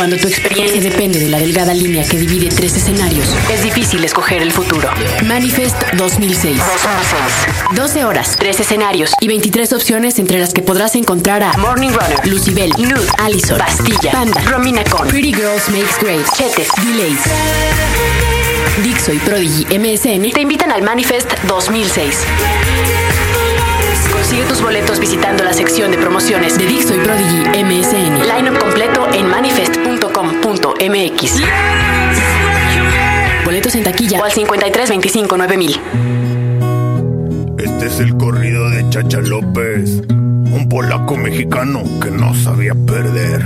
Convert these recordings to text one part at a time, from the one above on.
Cuando tu experiencia depende de la delgada línea que divide tres escenarios, es difícil escoger el futuro. Manifest 2006. 12 horas, 3 escenarios y 23 opciones entre las que podrás encontrar a Morning Runner, Lucibel, Nude, Allison, Bastilla, Panda, Romina Con, Pretty Girls Makes Great, Chetes, Delays. Dixo y Prodigy MSN te invitan al Manifest 2006. Consigue tus boletos visitando la sección de promociones de Dixo y Prodigy MSN. Line-up completo en manifest.com.mx. Boletos en taquilla o al 53 25 9000. Este es el corrido de Chacha López, un polaco mexicano que no sabía perder.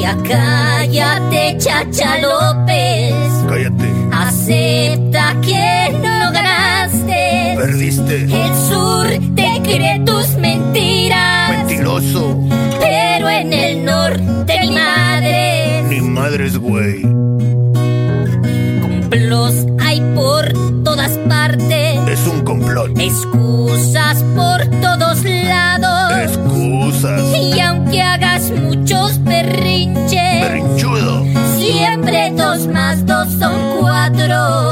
Ya cállate, Chacha López. Cállate, Acepta que no ganaste. perdiste, El sur te cree tus mentiras. mentiroso, Pero en el norte, mi madre. ni madres, güey. Complos hay por todas partes. Es un complot. Excusas por todos lados. Excusas, Y aunque hagas muchos berrinches, berrinchudo, siempre dos más dos son cuatro.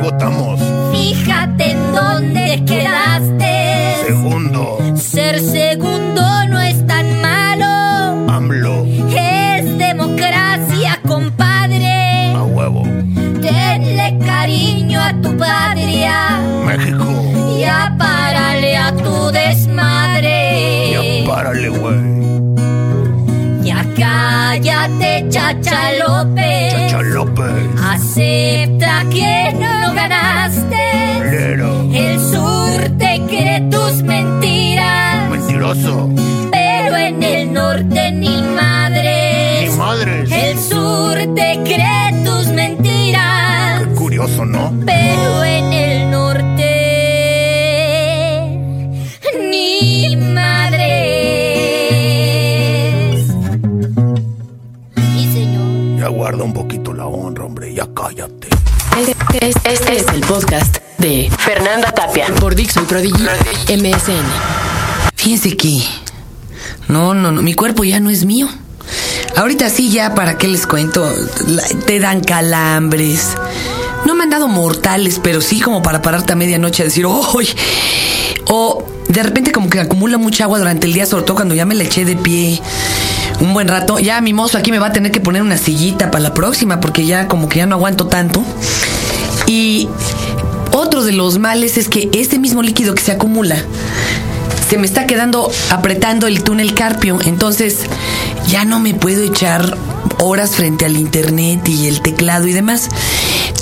Votamos. Cállate, Chacha López. Chacha López, Acepta que no ganaste. Lero, El sur te cree tus mentiras. mentiroso, Pero en el norte ni ni madres. madres. El sur te cree tus mentiras. Qué curioso, ¿no? Pero en el norte ni madres. Ya cállate. Este, es- este es el podcast de Fernanda Tapia por Dixo y Prodigy MSN. Fíjense que. No, no, no. Mi cuerpo ya no es mío. Ahorita sí, ya, ¿para qué les cuento? La- te dan calambres. No me han dado mortales, pero sí como para pararte a medianoche a decir, ¡Uy! O de repente como que acumula mucha agua durante el día, sobre todo cuando ya me la eché de pie un buen rato. Ya mi mozo aquí me va a tener que poner una sillita para la próxima, porque ya como que ya no aguanto tanto. Y otro de los males es que este mismo líquido que se acumula se me está quedando apretando el túnel carpio, entonces ya no me puedo echar horas frente al internet y el teclado y demás.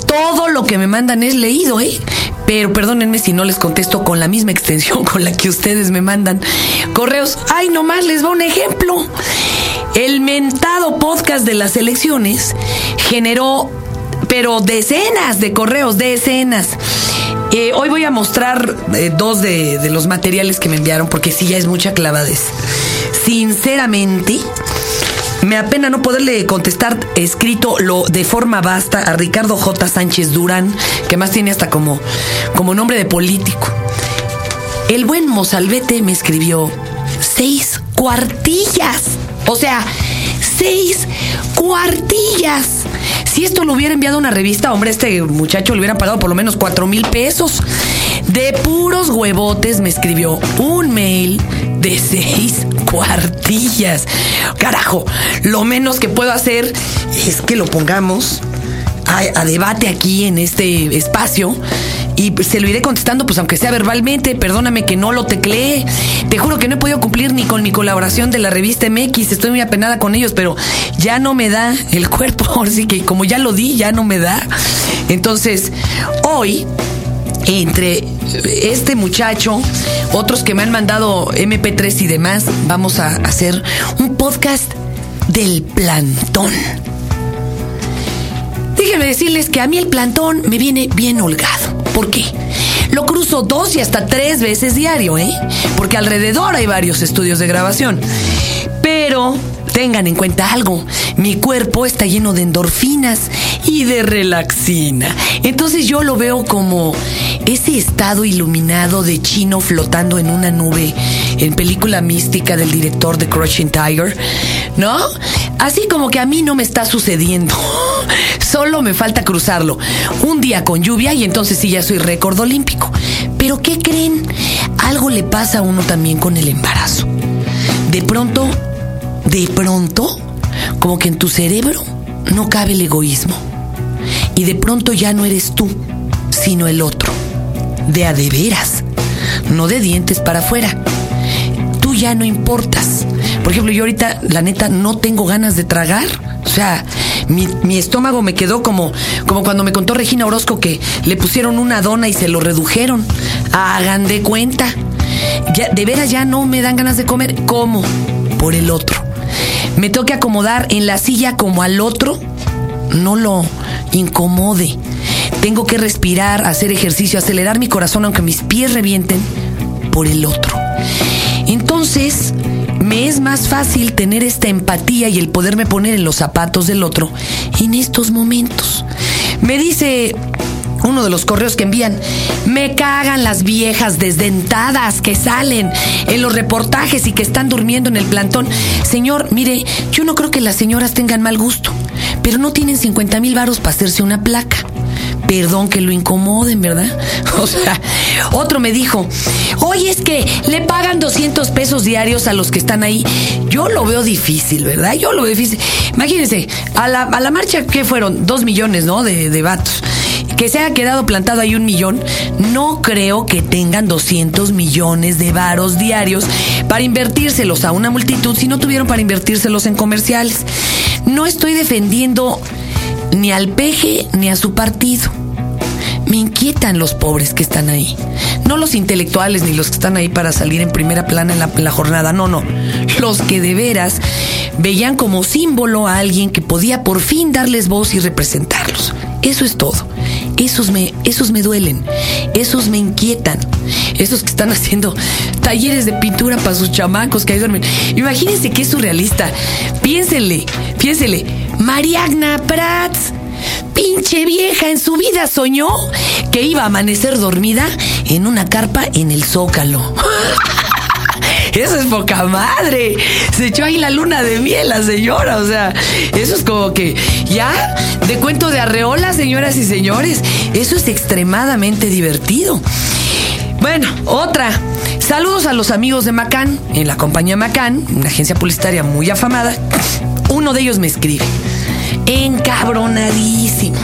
Todo lo que me mandan es leído, ¿eh? Pero perdónenme si no les contesto con la misma extensión con la que ustedes me mandan correos. Ay, nomás les va un ejemplo. El mentado podcast de las elecciones generó, pero decenas de correos, decenas. Eh, hoy voy a mostrar eh, dos de, los materiales que me enviaron porque sí ya es mucha clavadez. Sinceramente, me apena no poderle contestar escrito lo de forma basta a Ricardo J. Sánchez Durán, que más tiene hasta como, como nombre de político. El buen Mozalbete me escribió seis cuartillas. O sea, seis cuartillas. Si esto lo hubiera enviado a una revista, hombre, este muchacho le hubiera pagado por lo menos cuatro mil pesos. De puros huevotes me escribió un mail de seis cuartillas. Carajo, lo menos que puedo hacer es que lo pongamos a, a debate aquí en este espacio y se lo iré contestando, pues aunque sea verbalmente. Perdóname que no lo tecleé. Te juro que no he podido cumplir ni con mi colaboración de la revista MX. Estoy muy apenada con ellos, pero ya no me da el cuerpo. Ahora sí que como ya lo di, ya no me da. Entonces, hoy entre este muchacho, otros que me han mandado MP3 y demás, vamos a hacer un podcast del plantón. déjenme decirles que a mí el plantón me viene bien holgado. ¿Por qué? Lo cruzo dos y hasta tres veces diario, ¿eh? Porque alrededor hay varios estudios de grabación. Pero tengan en cuenta algo, mi cuerpo está lleno de endorfinas y de relaxina. Entonces yo lo veo como ese estado iluminado de chino flotando en una nube en película mística del director de Crushing Tiger, ¿no? Así como que a mí no me está sucediendo. Solo me falta cruzarlo. Un día con lluvia y entonces sí ya soy récord olímpico. Pero ¿qué creen? Algo le pasa a uno también con el embarazo. De pronto, de pronto, como que en tu cerebro no cabe el egoísmo. Y de pronto ya no eres tú, sino el otro. De a de veras. No de dientes para afuera. Ya no importas. Por ejemplo, yo ahorita, la neta, no tengo ganas de tragar. O sea, mi, estómago me quedó como, como cuando me contó Regina Orozco que le pusieron una dona y se lo redujeron. Hagan de cuenta. Ya, de veras ya no me dan ganas de comer. ¿Cómo? Por el otro. Me tengo que acomodar en la silla como al otro. No lo incomode. Tengo que respirar, hacer ejercicio, acelerar mi corazón aunque mis pies revienten por el otro. Entonces, me es más fácil tener esta empatía y el poderme poner en los zapatos del otro en estos momentos. Me dice uno de los correos que envían, me cagan las viejas desdentadas que salen en los reportajes y que están durmiendo en el plantón. Señor, mire, yo no creo que las señoras tengan mal gusto, pero no tienen 50 mil varos para hacerse una placa. Perdón que lo incomoden, ¿verdad? O sea, otro me dijo, oye, es que le pagan 200 pesos diarios a los que están ahí. Yo lo veo difícil, ¿verdad? Yo lo veo difícil. Imagínense, a la, a la marcha, ¿qué fueron? Dos millones, ¿no? De, de vatos que se haya quedado plantado ahí un millón, no creo que tengan 200 millones de varos diarios para invertírselos a una multitud si no tuvieron para invertírselos en comerciales. No estoy defendiendo ni al peje ni a su partido. Me inquietan los pobres que están ahí. No los intelectuales ni los que están ahí para salir en primera plana en la, jornada, no, no. Los que de veras veían como símbolo a alguien que podía por fin darles voz y representarlos. Eso es todo. Esos me, esos me duelen, esos me inquietan, esos que están haciendo talleres de pintura para sus chamacos que ahí duermen. Imagínense que es surrealista. Piénsenle, piénsenle. Mariagna Prats, pinche vieja, en su vida soñó que iba a amanecer dormida en una carpa en el zócalo. Eso es poca madre. Se echó ahí la luna de miel la señora. O sea, eso es como que ya de cuento de arreola, señoras y señores. Eso es extremadamente divertido. Bueno, otra. Saludos a los amigos de Macán, en la compañía Macán, una agencia publicitaria muy afamada. Uno de ellos me escribe, encabronadísimo.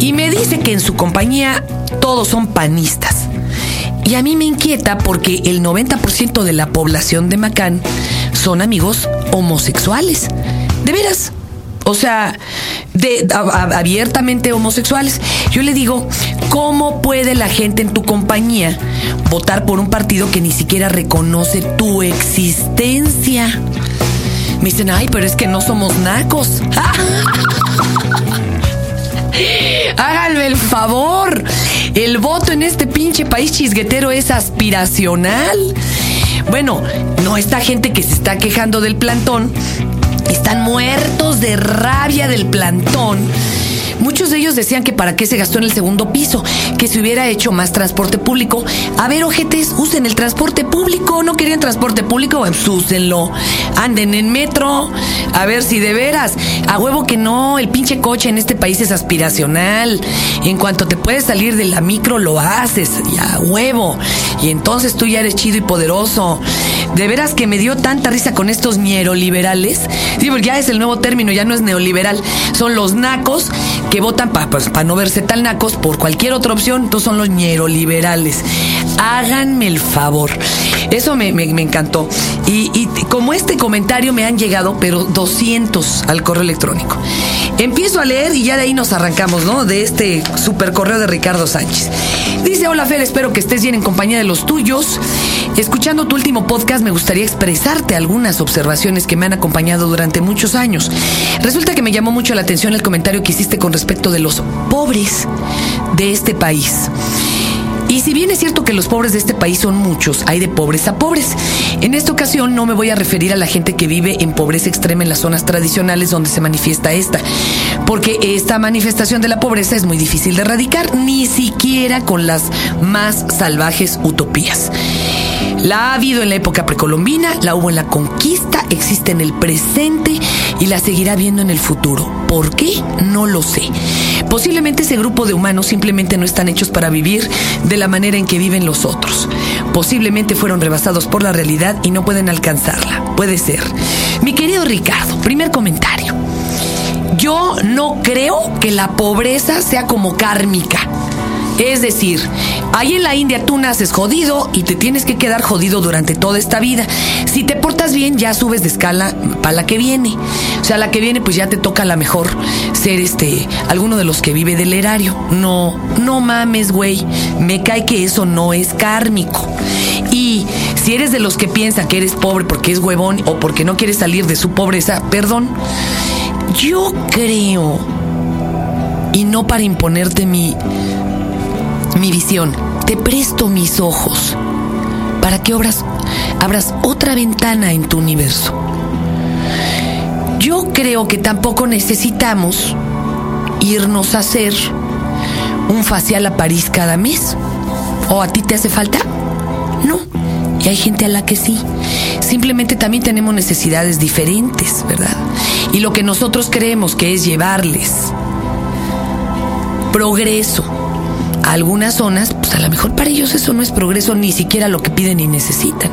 Y me dice que en su compañía todos son panistas. Y a mí me inquieta porque el 90% de la población de Macán son amigos homosexuales. De veras. O sea, de, abiertamente homosexuales. Yo le digo, ¿cómo puede la gente en tu compañía votar por un partido que ni siquiera reconoce tu existencia? Me dicen, ay, pero es que no somos nacos. Háganme el favor. El voto en este pinche país chisguetero es aspiracional. Bueno, no esta gente que se está quejando del plantón. Están muertos de rabia del plantón. Muchos de ellos decían que para qué se gastó en el segundo piso, que se hubiera hecho más transporte público. A ver, ojetes, usen el transporte público. ¿No querían transporte público? Pues úsenlo. Anden en metro. A ver si de veras. A huevo que no, el pinche coche en este país es aspiracional. En cuanto te puedes salir de la micro, lo haces. Y a huevo. Y entonces tú ya eres chido y poderoso. De veras que me dio tanta risa con estos neoliberales. Sí, porque ya es el nuevo término, ya no es neoliberal. Son los nacos que votan para pues, no verse tan nacos por cualquier otra opción. Entonces son los neoliberales. Háganme el favor. Eso me, me, me encantó. Y, y, como este comentario me han llegado, pero 200 al correo electrónico. Empiezo a leer y ya de ahí nos arrancamos, ¿no? De este super correo de Ricardo Sánchez. Dice, hola Fer, espero que estés bien en compañía de los tuyos. Escuchando tu último podcast me gustaría expresarte algunas observaciones que me han acompañado durante muchos años. Resulta que me llamó mucho la atención el comentario que hiciste con respecto de los pobres de este país. Y si bien es cierto que los pobres de este país son muchos, hay de pobres a pobres. En esta ocasión no me voy a referir a la gente que vive en pobreza extrema en las zonas tradicionales donde se manifiesta esta, porque esta manifestación de la pobreza es muy difícil de erradicar, ni siquiera con las más salvajes utopías. La ha habido en la época precolombina, la hubo en la conquista, existe en el presente y la seguirá viendo en el futuro. ¿Por qué? No lo sé. Posiblemente ese grupo de humanos simplemente no están hechos para vivir de la manera en que viven los otros. Posiblemente fueron rebasados por la realidad y no pueden alcanzarla. Puede ser. Mi querido Ricardo, primer comentario. Yo no creo que la pobreza sea como kármica. Es decir, ahí en la India tú naces jodido y te tienes que quedar jodido durante toda esta vida. Si te portas bien, ya subes de escala para la que viene. O sea, la que viene, pues ya te toca a la mejor ser este, alguno de los que vive del erario. No, no mames, güey. Me cae que eso no es kármico. Y si eres de los que piensan que eres pobre porque es huevón o porque no quieres salir de su pobreza, perdón. Yo creo, y no para imponerte mi mi visión, te presto mis ojos para que abras otra ventana en tu universo. Yo creo que tampoco necesitamos irnos a hacer un facial a París cada mes. ¿O a ti te hace falta? No. Y hay gente a la que sí. Simplemente también tenemos necesidades diferentes, ¿verdad? Y lo que nosotros creemos que es llevarles progreso, algunas zonas, pues a lo mejor para ellos eso no es progreso, ni siquiera lo que piden y necesitan.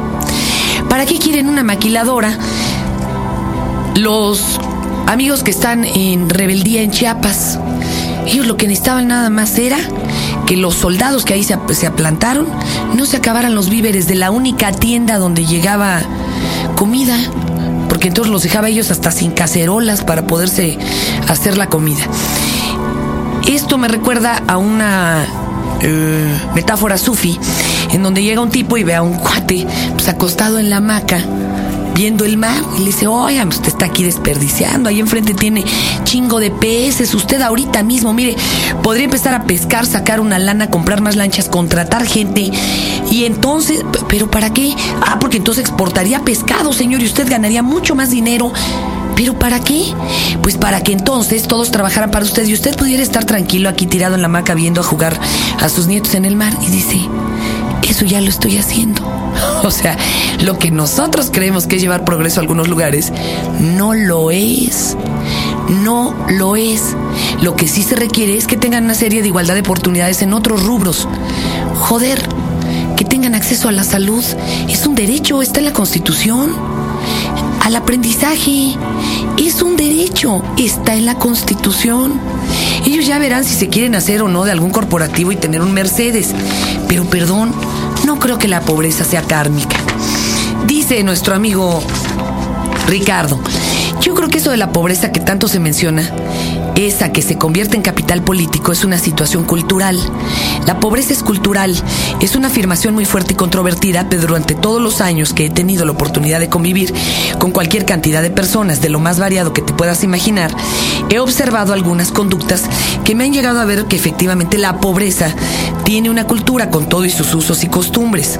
¿Para qué quieren una maquiladora? Los amigos que están en rebeldía en Chiapas, ellos lo que necesitaban nada más era que los soldados que ahí se, se aplantaron no se acabaran los víveres de la única tienda donde llegaba comida, porque entonces los dejaba ellos hasta sin cacerolas para poderse hacer la comida. Esto me recuerda a una eh, metáfora sufi, en donde llega un tipo y ve a un cuate pues, acostado en la hamaca viendo el mar y le dice, oiga, usted está aquí desperdiciando, ahí enfrente tiene chingo de peces, usted ahorita mismo, mire, podría empezar a pescar, sacar una lana, comprar más lanchas, contratar gente y entonces, pero ¿para qué? Ah, porque entonces exportaría pescado, señor, y usted ganaría mucho más dinero. ¿Pero para qué? Pues para que entonces todos trabajaran para usted y usted pudiera estar tranquilo aquí tirado en la hamaca viendo a jugar a sus nietos en el mar. Y dice, eso ya lo estoy haciendo. O sea, lo que nosotros creemos que es llevar progreso a algunos lugares, no lo es. No lo es. Lo que sí se requiere es que tengan una serie de igualdad de oportunidades en otros rubros. Joder, que tengan acceso a la salud es un derecho, está en la Constitución. Al aprendizaje es un derecho, está en la Constitución. Ellos ya verán si se quieren hacer o no de algún corporativo y tener un Mercedes. Pero perdón, no creo que la pobreza sea kármica. Dice nuestro amigo Ricardo, yo creo que eso de la pobreza que tanto se menciona, esa que se convierte en capital político, es una situación cultural. La pobreza es cultural. Es una afirmación muy fuerte y controvertida, pero durante todos los años que he tenido la oportunidad de convivir con cualquier cantidad de personas, de lo más variado que te puedas imaginar, he observado algunas conductas que me han llegado a ver que efectivamente la pobreza tiene una cultura con todo y sus usos y costumbres.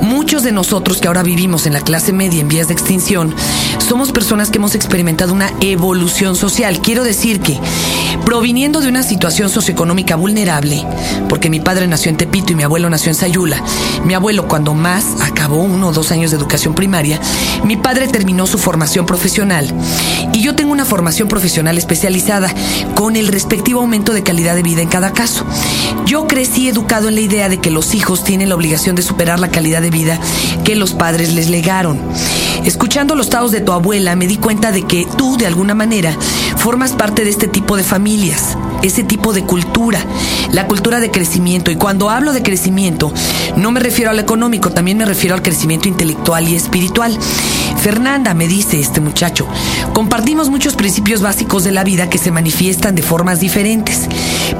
Muchos de nosotros que ahora vivimos en la clase media en vías de extinción, somos personas que hemos experimentado una evolución social. Quiero decir que, proviniendo de una situación socioeconómica vulnerable, porque mi padre nació en Tepito y mi abuelo nació en Sayula, mi abuelo cuando más acabó uno o dos años de educación primaria, mi padre terminó su formación profesional y yo tengo una formación profesional especializada con el respectivo aumento de calidad de vida en cada caso. Yo crecí educado en la idea de que los hijos tienen la obligación de superar la calidad de vida que los padres les legaron. Escuchando los taos de tu abuela me di cuenta de que tú, de alguna manera, formas parte de este tipo de familias, ese tipo de cultura, la cultura de crecimiento. Y cuando hablo de crecimiento, no me refiero al económico, también me refiero al crecimiento intelectual y espiritual. Fernanda, me dice este muchacho, compartimos muchos principios básicos de la vida que se manifiestan de formas diferentes.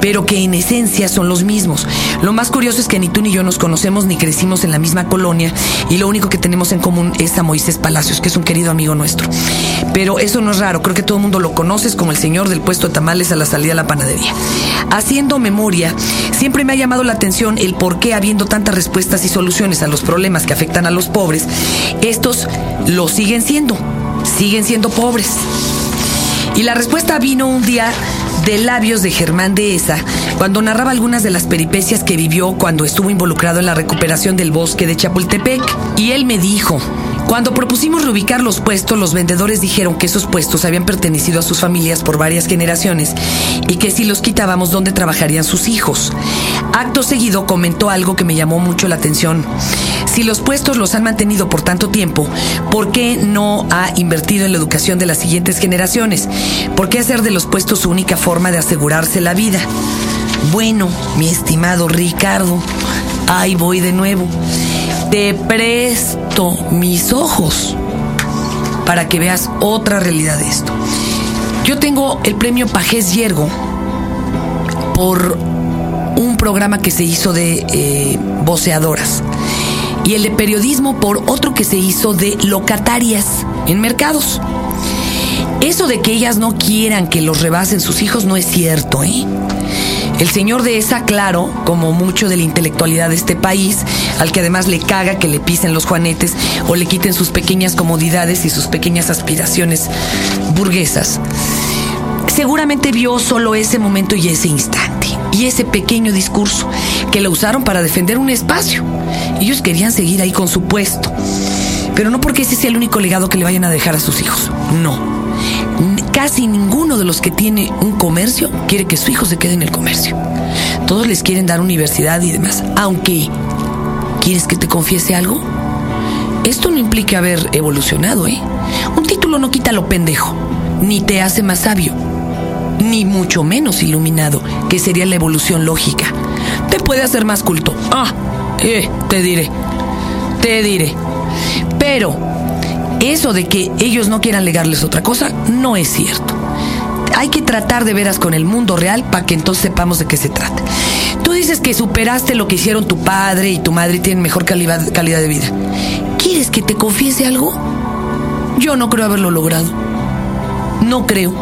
pero que en esencia son los mismos. Lo más curioso es que ni tú ni yo nos conocemos ni crecimos en la misma colonia y lo único que tenemos en común es a Moisés Palacios, que es un querido amigo nuestro. Pero eso no es raro, creo que todo el mundo lo conoces como el señor del puesto de tamales a la salida de la panadería. Haciendo memoria, siempre me ha llamado la atención el por qué habiendo tantas respuestas y soluciones a los problemas que afectan a los pobres, estos lo siguen siendo, siguen siendo pobres. Y la respuesta vino un día de labios de Germán Dehesa cuando narraba algunas de las peripecias que vivió cuando estuvo involucrado en la recuperación del bosque de Chapultepec. Y él me dijo, cuando propusimos reubicar los puestos, los vendedores dijeron que esos puestos habían pertenecido a sus familias por varias generaciones y que si los quitábamos, ¿dónde trabajarían sus hijos? Acto seguido comentó algo que me llamó mucho la atención. Si los puestos los han mantenido por tanto tiempo, ¿por qué no ha invertido en la educación de las siguientes generaciones? ¿Por qué hacer de los puestos su única forma de asegurarse la vida? Bueno, mi estimado Ricardo, ahí voy de nuevo. Te presto mis ojos para que veas otra realidad de esto. Yo tengo el premio Pajés Yergo por un programa que se hizo de eh, voceadoras y el de periodismo por otro que se hizo de locatarias en mercados. Eso de que ellas no quieran que los rebasen sus hijos no es cierto, ¿eh? El señor de esa, claro, como mucho de la intelectualidad de este país, al que además le caga que le pisen los juanetes o le quiten sus pequeñas comodidades y sus pequeñas aspiraciones burguesas, seguramente vio solo ese momento y ese instante, y ese pequeño discurso, que lo usaron para defender un espacio. Ellos querían seguir ahí con su puesto, pero no porque ese sea el único legado que le vayan a dejar a sus hijos, no casi ninguno de los que tiene un comercio quiere que su hijo se quede en el comercio. Todos les quieren dar universidad y demás. Aunque, ¿quieres que te confiese algo? Esto no implica haber evolucionado, ¿eh? Un título no quita lo pendejo, ni te hace más sabio, ni mucho menos iluminado, que sería la evolución lógica. Te puede hacer más culto. Ah, eh, te diré, te diré. Pero eso de que ellos no quieran legarles otra cosa no es cierto. Hay que tratar de veras con el mundo real para que entonces sepamos de qué se trata. Tú dices que superaste lo que hicieron tu padre y tu madre y tienen mejor calidad, calidad de vida. ¿Quieres que te confiese algo? Yo no creo haberlo logrado. No creo.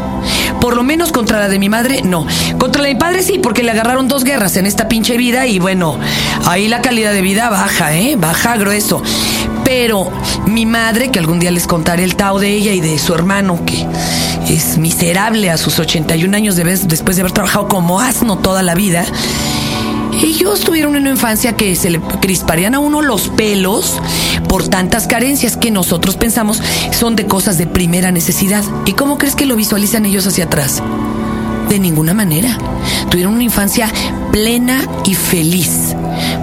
Por lo menos contra la de mi madre, no. Contra la de mi padre sí, porque le agarraron dos guerras en esta pinche vida y bueno, ahí la calidad de vida baja, ¿eh? Baja grueso. Pero mi madre, que algún día les contaré el tao de ella y de su hermano, que es miserable a sus 81 años de vez, después de haber trabajado como asno toda la vida, ellos tuvieron una infancia que se le crisparían a uno los pelos por tantas carencias que nosotros pensamos son de cosas de primera necesidad. ¿Y cómo crees que lo visualizan ellos hacia atrás? De ninguna manera. Tuvieron una infancia plena y feliz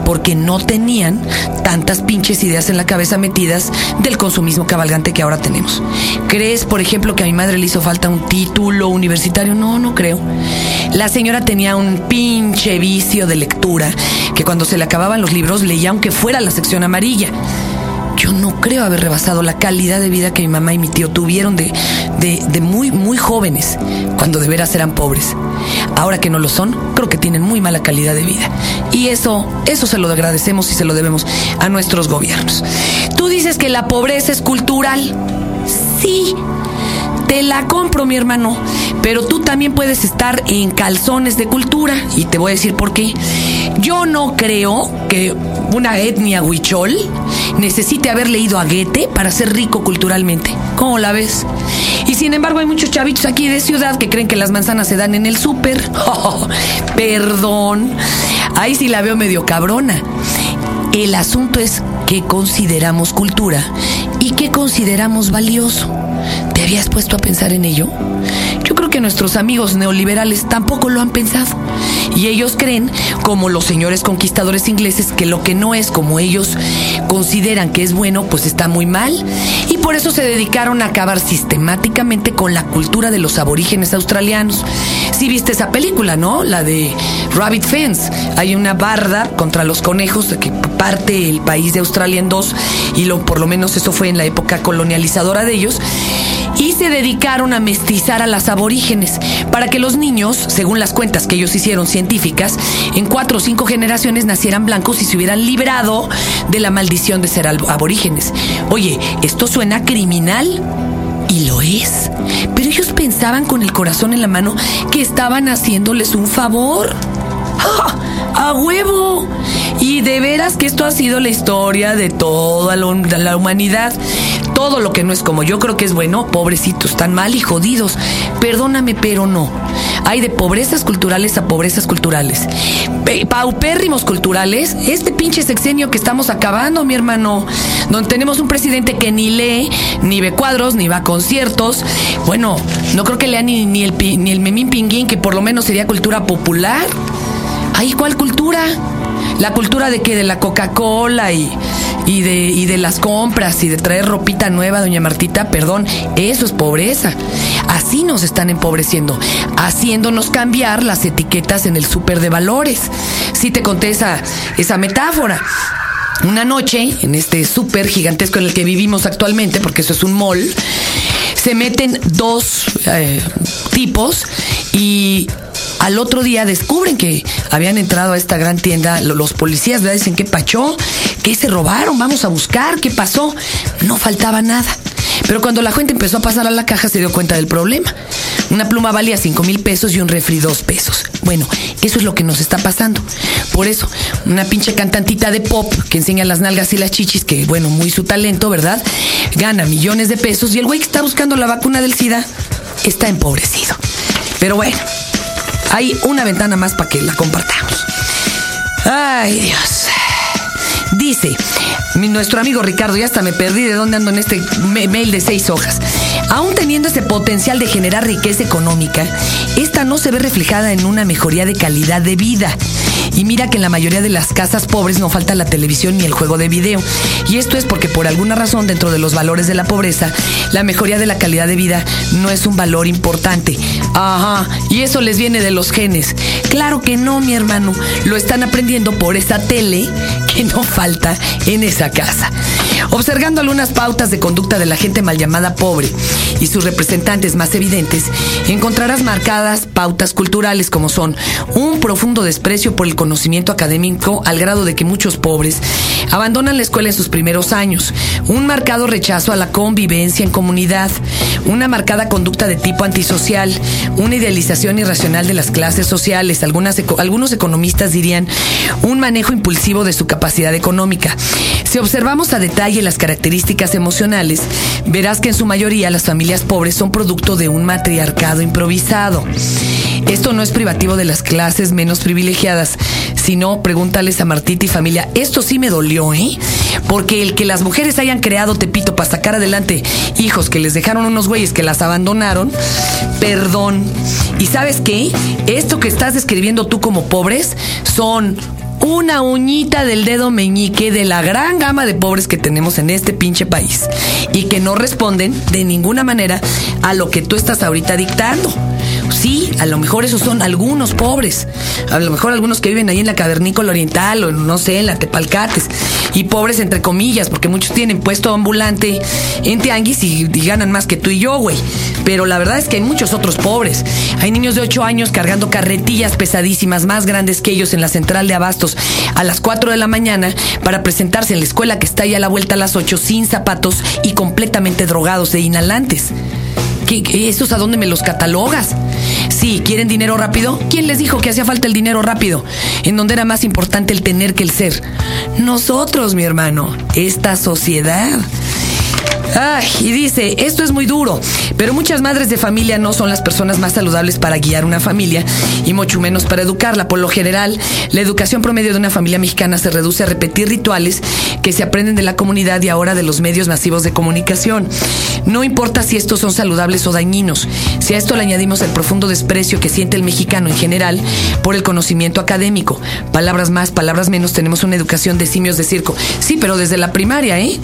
porque no tenían tantas pinches ideas en la cabeza metidas del consumismo cabalgante que ahora tenemos. ¿Crees, por ejemplo, que a mi madre le hizo falta un título universitario? No, no creo. La señora tenía un pinche vicio de lectura que cuando se le acababan los libros leía aunque fuera la sección amarilla. No creo haber rebasado la calidad de vida que mi mamá y mi tío tuvieron de, de, muy, muy jóvenes, cuando de veras eran pobres. Ahora que no lo son, creo que tienen muy mala calidad de vida. Y eso, eso se lo agradecemos y se lo debemos a nuestros gobiernos. Tú dices que la pobreza es cultural. Sí, te la compro, mi hermano. Pero tú también puedes estar en calzones de cultura. Y te voy a decir por qué. Yo no creo que una etnia huichol necesite haber leído a Goethe para ser rico culturalmente. ¿Cómo la ves? Y sin embargo hay muchos chavitos aquí de ciudad que creen que las manzanas se dan en el súper. Oh, perdón. Ahí sí la veo medio cabrona. El asunto es qué consideramos cultura y qué consideramos valioso. ¿Te habías puesto a pensar en ello? Yo creo que nuestros amigos neoliberales tampoco lo han pensado. Y ellos creen, como los señores conquistadores ingleses, que lo que no es como ellos consideran que es bueno, pues está muy mal. Y por eso se dedicaron a acabar sistemáticamente con la cultura de los aborígenes australianos. Si viste esa película, ¿no? La de Rabbit Fence. Hay una barda contra los conejos que parte el país de Australia en dos, y lo, por lo menos eso fue en la época colonializadora de ellos y se dedicaron a mestizar a las aborígenes para que los niños, según las cuentas que ellos hicieron científicas, en cuatro o cinco generaciones nacieran blancos y se hubieran librado de la maldición de ser aborígenes. Oye, ¿esto suena criminal? Y lo es. Pero ellos pensaban con el corazón en la mano que estaban haciéndoles un favor. ¡A huevo! Y de veras que esto ha sido la historia de toda la humanidad. Todo lo que no es como yo creo que es bueno, pobrecitos, tan mal y jodidos. Perdóname, pero no. Hay de pobrezas culturales a pobrezas culturales. Paupérrimos culturales. Este pinche sexenio que estamos acabando, mi hermano. Donde tenemos un presidente que ni lee, ni ve cuadros, ni va a conciertos. Bueno, no creo que lea ni, ni el, ni el memín pinguín, que por lo menos sería cultura popular. ¿Ay, cuál cultura? La cultura de que de la Coca-Cola y, y, de, y de las compras y de traer ropita nueva, doña Martita, perdón, eso es pobreza. Así nos están empobreciendo, haciéndonos cambiar las etiquetas en el súper de valores. Sí te conté esa, esa metáfora. Una noche, en este súper gigantesco en el que vivimos actualmente, porque eso es un mall, se meten dos eh, tipos y al otro día descubren que habían entrado a esta gran tienda los policías, ¿verdad? Dicen, ¿qué pachó? ¿Qué se robaron? Vamos a buscar, ¿qué pasó? No faltaba nada. Pero cuando la gente empezó a pasar a la caja se dio cuenta del problema. Una pluma valía 5 mil pesos y un refri 2 pesos. Bueno, eso es lo que nos está pasando. Por eso, una pinche cantantita de pop que enseña las nalgas y las chichis, que bueno, muy su talento, ¿verdad? Gana millones de pesos y el güey que está buscando la vacuna del SIDA está empobrecido. Pero bueno, hay una ventana más para que la compartamos. Ay, Dios. Dice, nuestro amigo Ricardo, ya hasta me perdí de dónde ando en este mail de seis hojas. Aún teniendo ese potencial de generar riqueza económica, esta no se ve reflejada en una mejoría de calidad de vida. Y mira que en la mayoría de las casas pobres no falta la televisión ni el juego de video. Y esto es porque por alguna razón dentro de los valores de la pobreza, la mejoría de la calidad de vida no es un valor importante. Ajá, y eso les viene de los genes. Claro que no, mi hermano. Lo están aprendiendo por esa tele que no falta en esa casa. Observando algunas pautas de conducta de la gente mal llamada pobre y sus representantes más evidentes, encontrarás marcadas pautas culturales como son un profundo desprecio por el conocimiento académico al grado de que muchos pobres abandonan la escuela en sus primeros años, un marcado rechazo a la convivencia en comunidad, una marcada conducta de tipo antisocial, una idealización irracional de las clases sociales, algunos economistas dirían un manejo impulsivo de su capacidad económica. Si observamos a detalle las características emocionales, verás que en su mayoría las familias pobres son producto de un matriarcado improvisado. Esto no es privativo de las clases menos privilegiadas, sino pregúntales a Martita y familia, esto sí me dolió, ¿eh? Porque el que las mujeres hayan creado Tepito para sacar adelante hijos que les dejaron unos güeyes que las abandonaron, perdón. ¿Y sabes qué? Esto que estás describiendo tú como pobres son una uñita del dedo meñique de la gran gama de pobres que tenemos en este pinche país y que no responden de ninguna manera a lo que tú estás ahorita dictando. Sí, a lo mejor esos son algunos pobres. A lo mejor algunos que viven ahí en la cavernícola oriental o no sé, en la Tepalcates. Y pobres entre comillas, porque muchos tienen puesto ambulante en tianguis y, ganan más que tú y yo, güey. Pero la verdad es que hay muchos otros pobres. Hay niños de 8 años cargando carretillas pesadísimas, más grandes que ellos en la central de abastos a las 4 de la mañana para presentarse en la escuela que está ahí a la vuelta a las 8 sin zapatos y completamente drogados de inhalantes. ¿Qué, ¿Estos a dónde me los catalogas? Sí, ¿quieren dinero rápido? ¿Quién les dijo que hacía falta el dinero rápido? En donde era más importante el tener que el ser. Nosotros, mi hermano, esta sociedad. Ay, y dice, esto es muy duro, pero muchas madres de familia no son las personas más saludables para guiar una familia y mucho menos para educarla. Por lo general, la educación promedio de una familia mexicana se reduce a repetir rituales que se aprenden de la comunidad y ahora de los medios masivos de comunicación. No importa si estos son saludables o dañinos, si a esto le añadimos el profundo desprecio que siente el mexicano en general por el conocimiento académico. Palabras más, palabras menos, tenemos una educación de simios de circo. Sí, pero desde la primaria, ¿eh?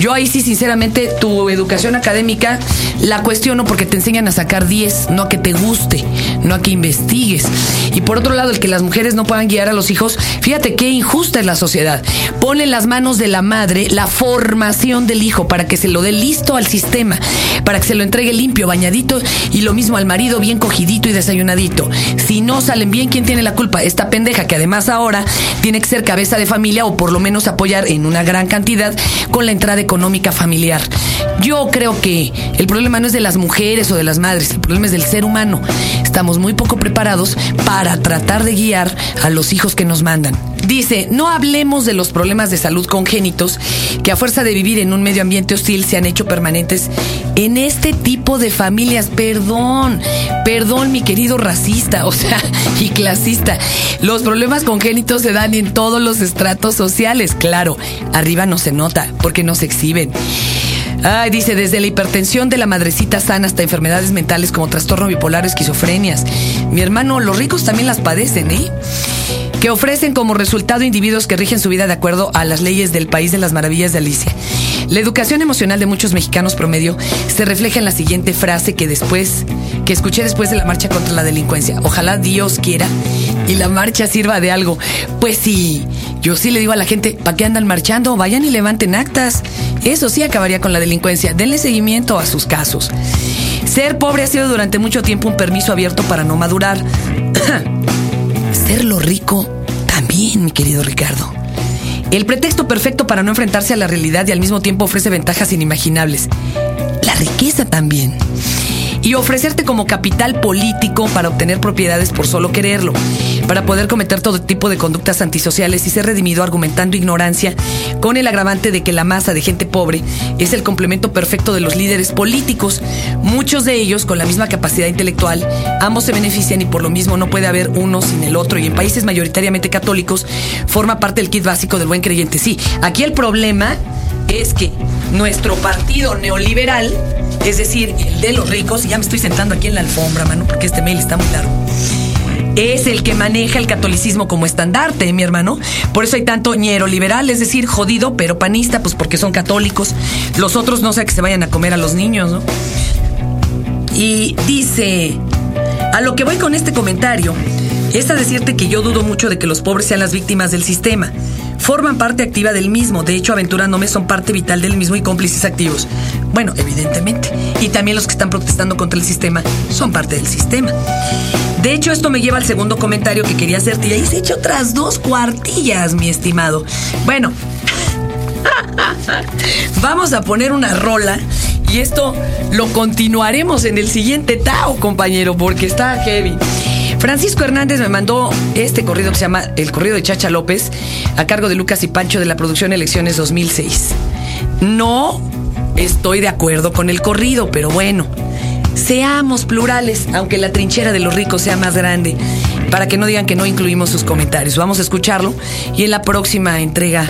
Yo ahí sí, sinceramente, tu educación académica la cuestiono porque te enseñan a sacar 10, no a que te guste, no a que investigues. Y por otro lado, el que las mujeres no puedan guiar a los hijos, fíjate qué injusta es la sociedad. Pone las manos de la madre la formación del hijo para que se lo dé listo al sistema, para que se lo entregue limpio, bañadito y lo mismo al marido bien cogidito y desayunadito. Si no salen bien, ¿quién tiene la culpa? Esta pendeja que además ahora tiene que ser cabeza de familia o por lo menos apoyar en una gran cantidad con la entrada económica familiar. Yo creo que el problema no es de las mujeres o de las madres, el problema es del ser humano. Estamos muy poco preparados para tratar de guiar a los hijos que nos mandan. Dice, no hablemos de los problemas de salud congénitos que a fuerza de vivir en un medio ambiente hostil se han hecho permanentes en este tipo de familias. Perdón, perdón mi querido racista, o sea, y clasista. Los problemas congénitos se dan en todos los estratos sociales, claro. Arriba no se nota porque no se exhiben. Ay, dice, desde la hipertensión de la madrecita sana hasta enfermedades mentales como trastorno bipolar esquizofrenias. Mi hermano, los ricos también las padecen, ¿eh? Que ofrecen como resultado individuos que rigen su vida de acuerdo a las leyes del país de las maravillas de Alicia. La educación emocional de muchos mexicanos promedio se refleja en la siguiente frase que después, que escuché después de la marcha contra la delincuencia. Ojalá Dios quiera y la marcha sirva de algo. Pues sí, yo sí le digo a la gente, ¿para qué andan marchando? Vayan y levanten actas. Eso sí acabaría con la delincuencia. Denle seguimiento a sus casos. Ser pobre ha sido durante mucho tiempo un permiso abierto para no madurar. Serlo rico también, mi querido Ricardo. El pretexto perfecto para no enfrentarse a la realidad y al mismo tiempo ofrece ventajas inimaginables. La riqueza también. Y ofrecerte como capital político para obtener propiedades por solo quererlo, para poder cometer todo tipo de conductas antisociales y ser redimido argumentando ignorancia con el agravante de que la masa de gente pobre es el complemento perfecto de los líderes políticos, muchos de ellos con la misma capacidad intelectual, ambos se benefician y por lo mismo no puede haber uno sin el otro. Y en países mayoritariamente católicos forma parte del kit básico del buen creyente. Sí, aquí el problema es que nuestro partido neoliberal, es decir, el de los ricos, ya me estoy sentando aquí en la alfombra, mano, porque este mail está muy largo es el que maneja el catolicismo como estandarte, mi hermano. Por eso hay tanto ñero liberal, es decir, jodido, pero panista, pues porque son católicos. Los otros no sé que se vayan a comer a los niños, ¿no? Y dice, a lo que voy con este comentario, es a decirte que yo dudo mucho de que los pobres sean las víctimas del sistema. Forman parte activa del mismo, de hecho aventurándome son parte vital del mismo y cómplices activos. Bueno, evidentemente. Y también los que están protestando contra el sistema son parte del sistema. De hecho, esto me lleva al segundo comentario que quería hacerte. Y ahí se he hecho otras dos cuartillas, mi estimado. Bueno, vamos a poner una rola. Y esto lo continuaremos en el siguiente Tao, compañero, porque está heavy. Francisco Hernández me mandó este corrido que se llama El corrido de Chacha López, a cargo de Lucas y Pancho de la producción Elecciones 2006. No estoy de acuerdo con el corrido, pero bueno, seamos plurales, aunque la trinchera de los ricos sea más grande, para que no digan que no incluimos sus comentarios. Vamos a escucharlo y en la próxima entrega,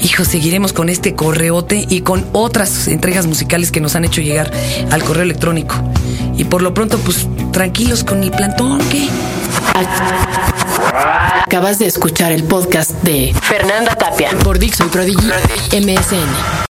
hijo, seguiremos con este correote y con otras entregas musicales que nos han hecho llegar al correo electrónico. Y por lo pronto, pues tranquilos con el plantón, ¿qué? Acabas de escuchar el podcast de Fernanda Tapia por Dixon Prodigy MSN.